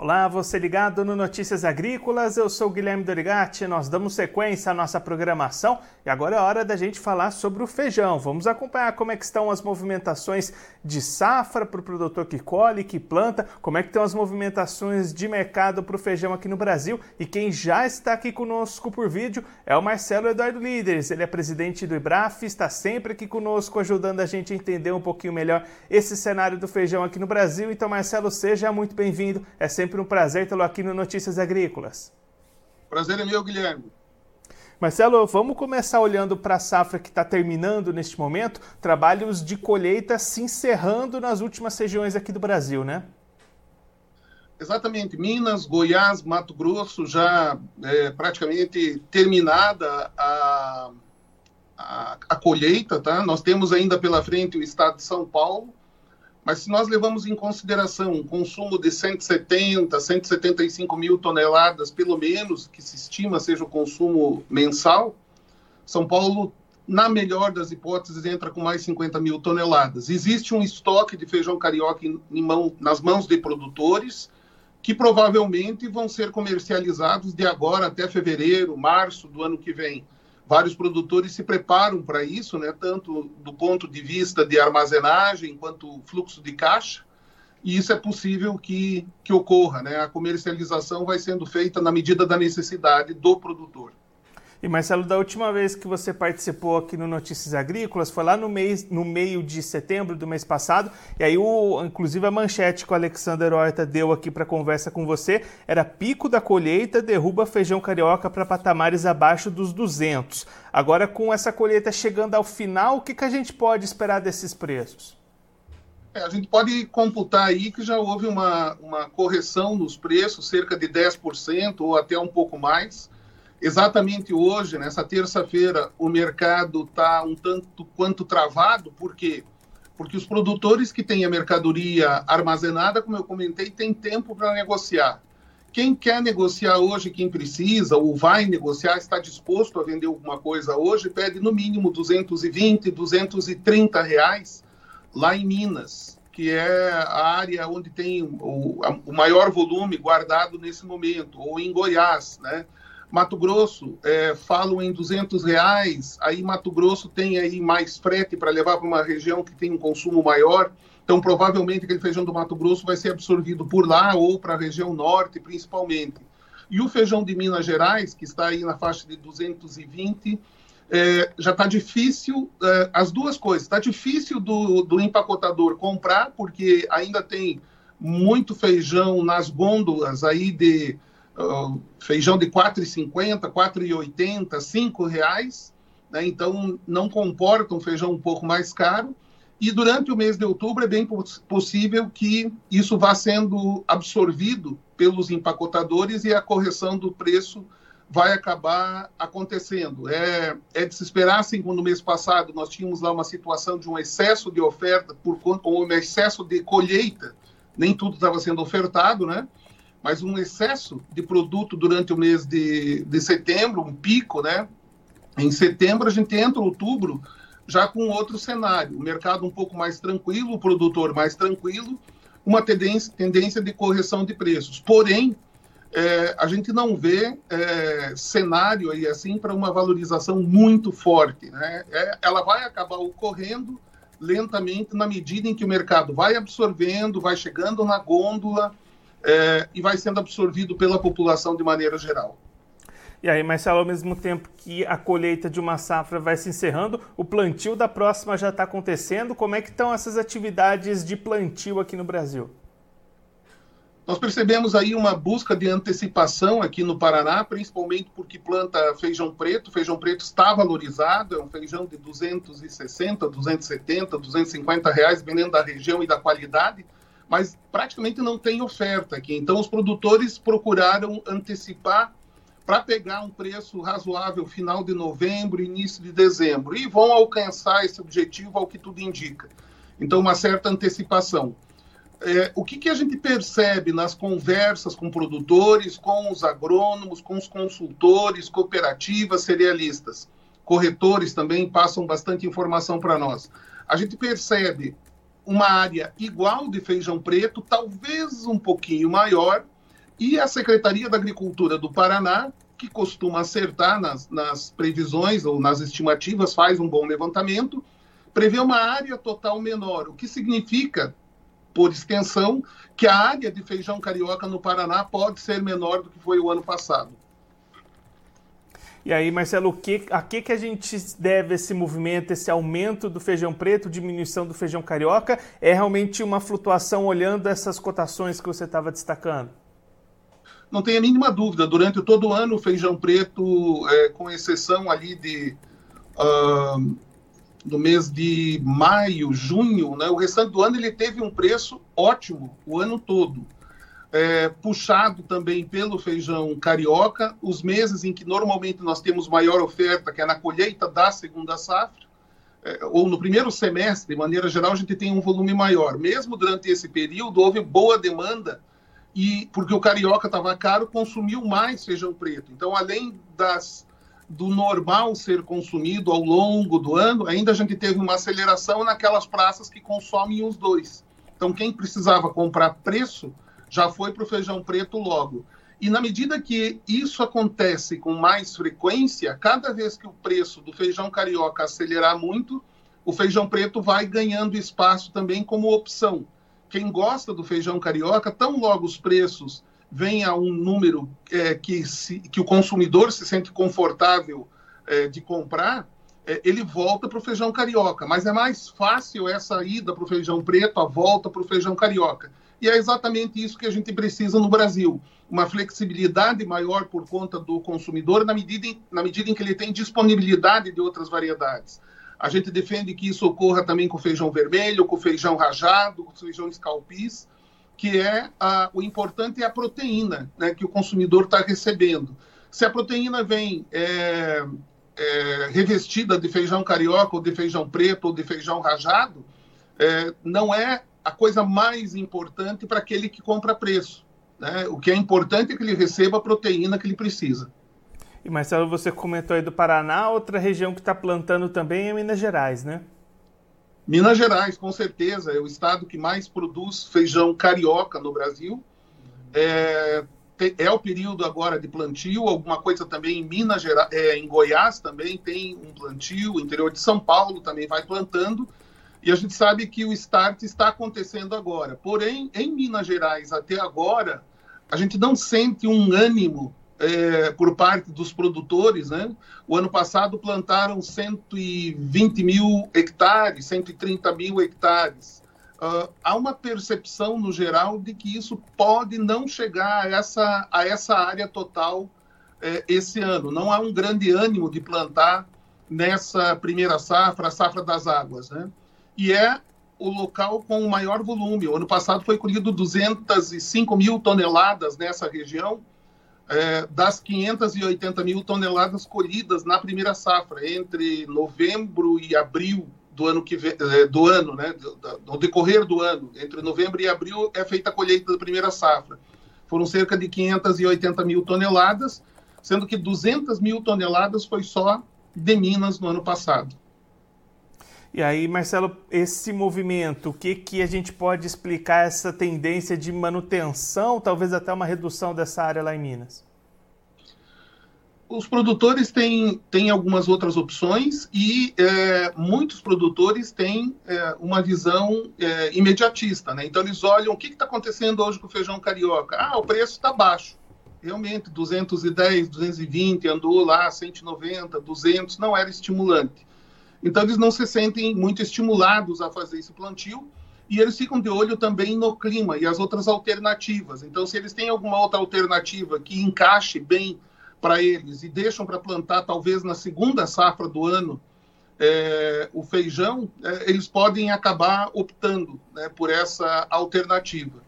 Olá, você ligado no Notícias Agrícolas, eu sou Guilherme Dorigati, nós damos sequência à nossa programação e agora é hora da gente falar sobre o feijão. Vamos acompanhar como é que estão as movimentações de safra para o produtor que colhe, que planta, como é que estão as movimentações de mercado para o feijão aqui no Brasil e quem já está aqui conosco por vídeo é o Marcelo Eduardo Líderes, ele é presidente do IBRAF, está sempre aqui conosco ajudando a gente a entender um pouquinho melhor esse cenário do feijão aqui no Brasil. Então Marcelo, seja muito bem-vindo, é sempre sempre um prazer tê-lo aqui no Notícias Agrícolas. Prazer é meu, Guilherme. Marcelo, vamos começar olhando para a safra que está terminando neste momento, trabalhos de colheita se encerrando nas últimas regiões aqui do Brasil, né? Exatamente, Minas, Goiás, Mato Grosso, já é, praticamente terminada a, a, a colheita, tá? Nós temos ainda pela frente o estado de São Paulo, mas se nós levamos em consideração um consumo de 170, 175 mil toneladas, pelo menos, que se estima seja o consumo mensal, São Paulo, na melhor das hipóteses, entra com mais 50 mil toneladas. Existe um estoque de feijão carioca em, em mão, nas mãos de produtores, que provavelmente vão ser comercializados de agora até fevereiro, março do ano que vem vários produtores se preparam para isso, né, tanto do ponto de vista de armazenagem quanto fluxo de caixa, e isso é possível que, que ocorra. Né? A comercialização vai sendo feita na medida da necessidade do produtor. E Marcelo, da última vez que você participou aqui no Notícias Agrícolas, foi lá no, mês, no meio de setembro do mês passado, e aí o, inclusive a manchete que o Alexander Horta deu aqui para conversa com você era pico da colheita derruba feijão carioca para patamares abaixo dos 200. Agora com essa colheita chegando ao final, o que, que a gente pode esperar desses preços? É, a gente pode computar aí que já houve uma, uma correção nos preços, cerca de 10% ou até um pouco mais, Exatamente hoje, nessa terça-feira, o mercado está um tanto quanto travado, por quê? Porque os produtores que têm a mercadoria armazenada, como eu comentei, têm tempo para negociar. Quem quer negociar hoje, quem precisa ou vai negociar, está disposto a vender alguma coisa hoje, pede no mínimo 220, 230 reais lá em Minas, que é a área onde tem o, o maior volume guardado nesse momento, ou em Goiás, né? Mato Grosso é, falam em 200 reais, aí Mato Grosso tem aí mais frete para levar para uma região que tem um consumo maior, então provavelmente aquele feijão do Mato Grosso vai ser absorvido por lá ou para a região norte principalmente. E o feijão de Minas Gerais, que está aí na faixa de 220, é, já está difícil, é, as duas coisas, está difícil do, do empacotador comprar, porque ainda tem muito feijão nas gôndolas aí de feijão de R$ 4,50, R$ 4,80, R$ reais, né? então não comporta um feijão um pouco mais caro. E durante o mês de outubro é bem poss possível que isso vá sendo absorvido pelos empacotadores e a correção do preço vai acabar acontecendo. É, é de se esperar, assim como no mês passado nós tínhamos lá uma situação de um excesso de oferta por conta, ou um excesso de colheita, nem tudo estava sendo ofertado, né? Mas um excesso de produto durante o mês de, de setembro, um pico, né? Em setembro a gente entra outubro já com outro cenário, o mercado um pouco mais tranquilo, o produtor mais tranquilo, uma tendência, tendência de correção de preços. Porém, é, a gente não vê é, cenário aí assim para uma valorização muito forte. Né? É, ela vai acabar ocorrendo lentamente na medida em que o mercado vai absorvendo, vai chegando na gôndola é, e vai sendo absorvido pela população de maneira geral. E aí, Marcelo, ao mesmo tempo que a colheita de uma safra vai se encerrando, o plantio da próxima já está acontecendo. Como é que estão essas atividades de plantio aqui no Brasil? Nós percebemos aí uma busca de antecipação aqui no Paraná, principalmente porque planta feijão preto. Feijão preto está valorizado, é um feijão de 260, 270, 250 reais, dependendo da região e da qualidade mas praticamente não tem oferta aqui. Então, os produtores procuraram antecipar para pegar um preço razoável final de novembro, início de dezembro, e vão alcançar esse objetivo ao que tudo indica. Então, uma certa antecipação. É, o que, que a gente percebe nas conversas com produtores, com os agrônomos, com os consultores, cooperativas, cerealistas, corretores também passam bastante informação para nós. A gente percebe uma área igual de feijão preto, talvez um pouquinho maior, E a Secretaria da Agricultura do Paraná, que costuma acertar nas, nas previsões ou nas estimativas, faz um bom levantamento, prevê uma área total menor, o que significa, por extensão, que a área de feijão carioca no Paraná pode ser menor do que foi o ano passado. E aí, Marcelo, que, a que, que a gente deve esse movimento, esse aumento do feijão preto, diminuição do feijão carioca? É realmente uma flutuação olhando essas cotações que você estava destacando? Não tem a mínima dúvida. Durante todo o ano, o feijão preto, é, com exceção ali de uh, no mês de maio, junho, né, o restante do ano ele teve um preço ótimo o ano todo é, puxado também pelo feijão carioca, os meses em que normalmente nós temos maior oferta, que é na colheita da segunda safra, é, ou no primeiro semestre, de maneira geral, a gente tem um volume maior. Mesmo durante esse período, houve boa demanda, e porque o carioca estava caro, consumiu mais feijão preto. Então, além das do normal ser consumido ao longo do ano, ainda a gente teve uma aceleração naquelas praças que consomem os dois. Então, quem precisava comprar preço, já foi para o feijão preto logo. E na medida que isso acontece com mais frequência, cada vez que o preço do feijão carioca acelerar muito, o feijão preto vai ganhando espaço também como opção. Quem gosta do feijão carioca, tão logo os preços vêm a um número é, que, se, que o consumidor se sente confortável é, de comprar, é, ele volta para o feijão carioca. Mas é mais fácil essa ida para o feijão preto, a volta para o feijão carioca. E é exatamente isso que a gente precisa no Brasil. Uma flexibilidade maior por conta do consumidor, na medida em, na medida em que ele tem disponibilidade de outras variedades. A gente defende que isso ocorra também com feijão vermelho, com feijão rajado, com feijão escalpis, que é a, o importante é a proteína né, que o consumidor está recebendo. Se a proteína vem é, é, revestida de feijão carioca, ou de feijão preto, ou de feijão rajado, é, não é a coisa mais importante para aquele que compra preço. Né? O que é importante é que ele receba a proteína que ele precisa. E Marcelo, você comentou aí do Paraná, outra região que está plantando também é Minas Gerais, né? Minas Gerais, com certeza, é o estado que mais produz feijão carioca no Brasil. É, é o período agora de plantio, alguma coisa também em Minas Gerais, é, em Goiás também tem um plantio, o interior de São Paulo também vai plantando. E a gente sabe que o start está acontecendo agora. Porém, em Minas Gerais, até agora, a gente não sente um ânimo é, por parte dos produtores. Né? O ano passado plantaram 120 mil hectares, 130 mil hectares. Uh, há uma percepção, no geral, de que isso pode não chegar a essa, a essa área total é, esse ano. Não há um grande ânimo de plantar nessa primeira safra, a safra das águas. Né? E é o local com o maior volume. O ano passado foi colhido 205 mil toneladas nessa região, é, das 580 mil toneladas colhidas na primeira safra, entre novembro e abril do ano que vem, é, do ano, né, no decorrer do ano, entre novembro e abril é feita a colheita da primeira safra. Foram cerca de 580 mil toneladas, sendo que 200 mil toneladas foi só de Minas no ano passado. E aí, Marcelo, esse movimento, o que, que a gente pode explicar essa tendência de manutenção, talvez até uma redução dessa área lá em Minas? Os produtores têm, têm algumas outras opções e é, muitos produtores têm é, uma visão é, imediatista. Né? Então, eles olham o que está acontecendo hoje com o feijão carioca. Ah, o preço está baixo. Realmente, 210, 220, andou lá, 190, 200, não era estimulante. Então, eles não se sentem muito estimulados a fazer esse plantio e eles ficam de olho também no clima e as outras alternativas. Então, se eles têm alguma outra alternativa que encaixe bem para eles e deixam para plantar talvez na segunda safra do ano é, o feijão, é, eles podem acabar optando né, por essa alternativa.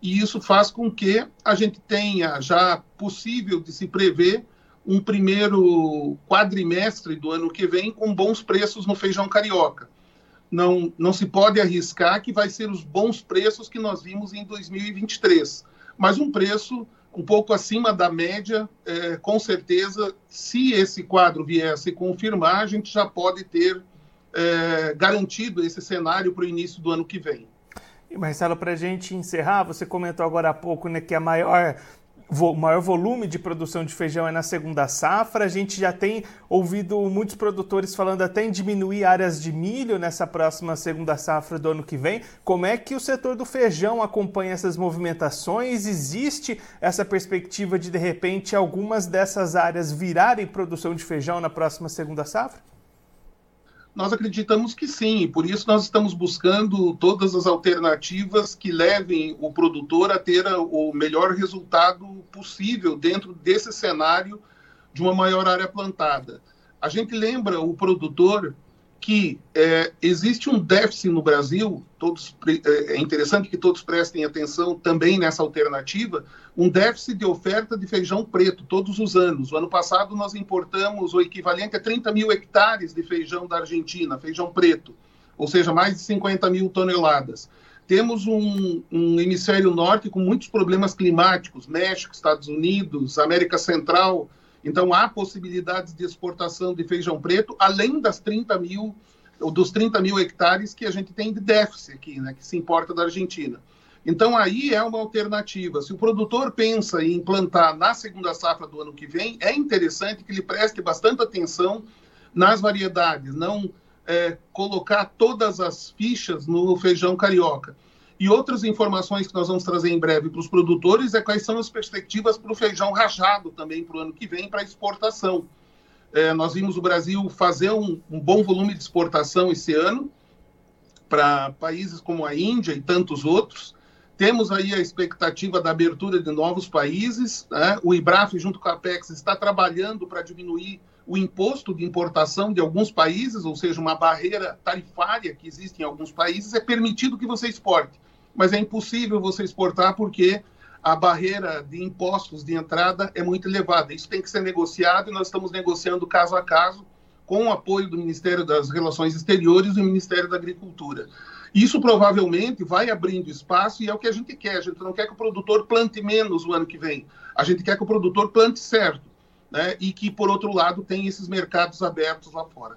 E isso faz com que a gente tenha já possível de se prever um primeiro quadrimestre do ano que vem com bons preços no feijão carioca. Não, não se pode arriscar que vai ser os bons preços que nós vimos em 2023, mas um preço um pouco acima da média, é, com certeza, se esse quadro vier a se confirmar, a gente já pode ter é, garantido esse cenário para o início do ano que vem. E Marcelo, para a gente encerrar, você comentou agora há pouco né, que a maior o maior volume de produção de feijão é na segunda safra. A gente já tem ouvido muitos produtores falando até em diminuir áreas de milho nessa próxima segunda safra do ano que vem. Como é que o setor do feijão acompanha essas movimentações? Existe essa perspectiva de, de repente, algumas dessas áreas virarem produção de feijão na próxima segunda safra? Nós acreditamos que sim, e por isso nós estamos buscando todas as alternativas que levem o produtor a ter o melhor resultado possível dentro desse cenário de uma maior área plantada. A gente lembra o produtor que é, existe um déficit no Brasil, todos, é, é interessante que todos prestem atenção também nessa alternativa, um déficit de oferta de feijão preto todos os anos. O ano passado nós importamos o equivalente a 30 mil hectares de feijão da Argentina, feijão preto, ou seja, mais de 50 mil toneladas. Temos um, um hemisfério norte com muitos problemas climáticos, México, Estados Unidos, América Central, então, há possibilidades de exportação de feijão preto, além das 30 mil, dos 30 mil hectares que a gente tem de déficit aqui, né, que se importa da Argentina. Então, aí é uma alternativa. Se o produtor pensa em implantar na segunda safra do ano que vem, é interessante que ele preste bastante atenção nas variedades, não é, colocar todas as fichas no feijão carioca. E outras informações que nós vamos trazer em breve para os produtores é quais são as perspectivas para o feijão rajado também para o ano que vem para exportação. É, nós vimos o Brasil fazer um, um, bom volume de exportação esse ano para países como a Índia e tantos outros. Temos aí a expectativa da abertura de novos países. Né? O IBRAF, junto com a Apex, está trabalhando para diminuir o imposto de importação de alguns países, ou seja, uma barreira tarifária que existe em alguns países, é permitido que você exporte mas é impossível você exportar porque a barreira de impostos de entrada é muito elevada. Isso tem que ser negociado e nós estamos negociando caso a caso com o apoio do Ministério das Relações Exteriores e do Ministério da Agricultura. Isso provavelmente vai abrindo espaço e é o que a gente quer. A gente não quer que o produtor plante menos o ano que vem. A gente quer que o produtor plante certo. Né? E que, por outro lado, tem esses mercados abertos lá fora.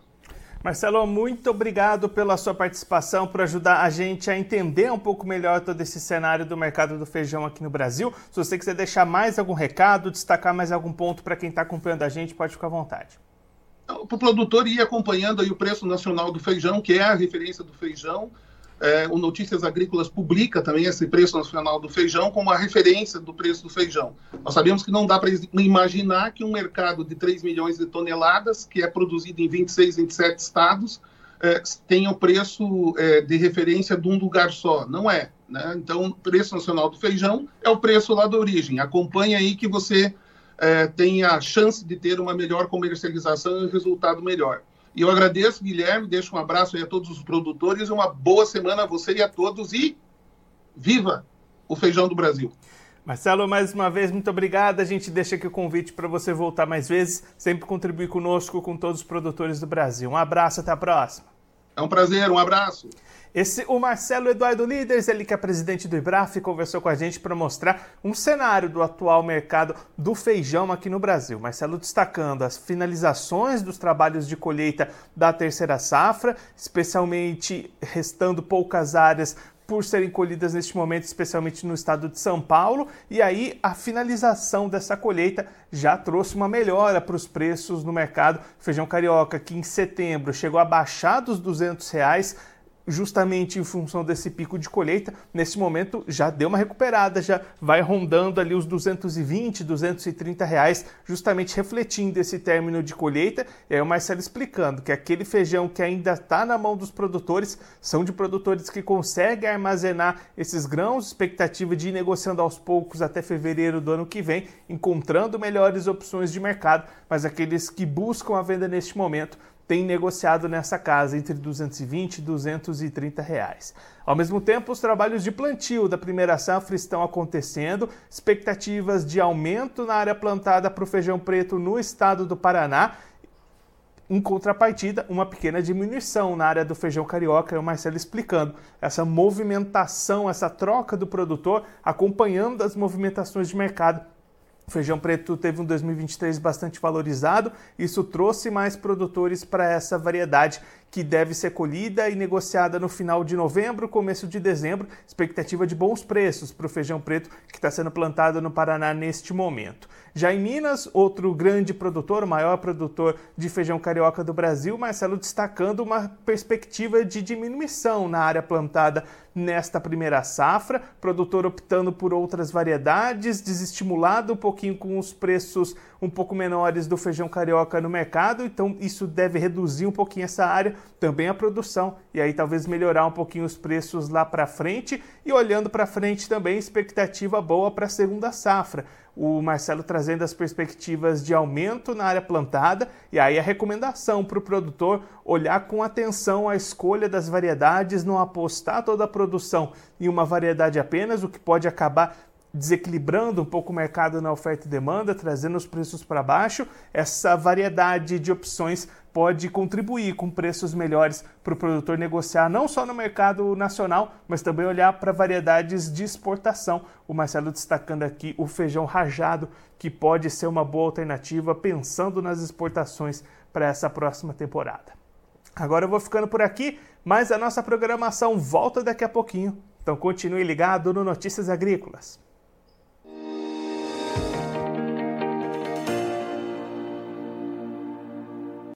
Marcelo, muito obrigado pela sua participação, por ajudar a gente a entender um pouco melhor todo esse cenário do mercado do feijão aqui no Brasil. Se você quiser deixar mais algum recado, destacar mais algum ponto para quem está acompanhando a gente, pode ficar à vontade. Para o produtor ir acompanhando aí o preço nacional do feijão, que é a referência do feijão, é, o Notícias Agrícolas publica também esse preço nacional do feijão como a referência do preço do feijão. Nós sabemos que não dá para imaginar que um mercado de 3 milhões de toneladas, que é produzido em 26, 27 estados, é, tenha o preço é, de referência de um lugar só. Não é. Né? Então, o preço nacional do feijão é o preço lá da origem. Acompanhe aí que você é, tenha a chance de ter uma melhor comercialização e um resultado melhor. E eu agradeço, Guilherme, deixo um abraço aí a todos os produtores, uma boa semana a você e a todos e viva o feijão do Brasil. Marcelo, mais uma vez, muito obrigado. A gente deixa aqui o convite para você voltar mais vezes, sempre contribuir conosco, com todos os produtores do Brasil. Um abraço, até a próxima. É um prazer, um abraço. Esse, o Marcelo Eduardo Líderes, ele que é presidente do IBRAF, conversou com a gente para mostrar um cenário do atual mercado do feijão aqui no Brasil. Marcelo destacando as finalizações dos trabalhos de colheita da terceira safra, especialmente restando poucas áreas por serem colhidas neste momento, especialmente no estado de São Paulo, e aí a finalização dessa colheita já trouxe uma melhora para os preços no mercado. Feijão carioca, que em setembro chegou a baixar dos 200 reais, justamente em função desse pico de colheita, nesse momento já deu uma recuperada, já vai rondando ali os 220, 230 reais, justamente refletindo esse término de colheita. E aí o Marcelo explicando que aquele feijão que ainda está na mão dos produtores são de produtores que conseguem armazenar esses grãos, expectativa de ir negociando aos poucos até fevereiro do ano que vem, encontrando melhores opções de mercado, mas aqueles que buscam a venda neste momento tem negociado nessa casa entre 220 e 230 reais. Ao mesmo tempo, os trabalhos de plantio da primeira safra estão acontecendo, expectativas de aumento na área plantada para o feijão preto no estado do Paraná. Em contrapartida, uma pequena diminuição na área do feijão carioca, e o Marcelo explicando essa movimentação, essa troca do produtor, acompanhando as movimentações de mercado o feijão preto teve um 2023 bastante valorizado, isso trouxe mais produtores para essa variedade que deve ser colhida e negociada no final de novembro, começo de dezembro. Expectativa de bons preços para o feijão preto que está sendo plantado no Paraná neste momento. Já em Minas, outro grande produtor, o maior produtor de feijão carioca do Brasil, Marcelo destacando uma perspectiva de diminuição na área plantada nesta primeira safra, produtor optando por outras variedades, desestimulado um pouquinho com os preços um pouco menores do feijão carioca no mercado, então isso deve reduzir um pouquinho essa área, também a produção, e aí talvez melhorar um pouquinho os preços lá para frente, e olhando para frente também expectativa boa para a segunda safra. O Marcelo trazendo as perspectivas de aumento na área plantada. E aí a recomendação para o produtor olhar com atenção a escolha das variedades, não apostar toda a produção em uma variedade apenas, o que pode acabar desequilibrando um pouco o mercado na oferta e demanda, trazendo os preços para baixo. Essa variedade de opções pode contribuir com preços melhores para o produtor negociar não só no mercado nacional, mas também olhar para variedades de exportação. O Marcelo destacando aqui o feijão rajado, que pode ser uma boa alternativa pensando nas exportações para essa próxima temporada. Agora eu vou ficando por aqui, mas a nossa programação volta daqui a pouquinho. Então continue ligado no Notícias Agrícolas.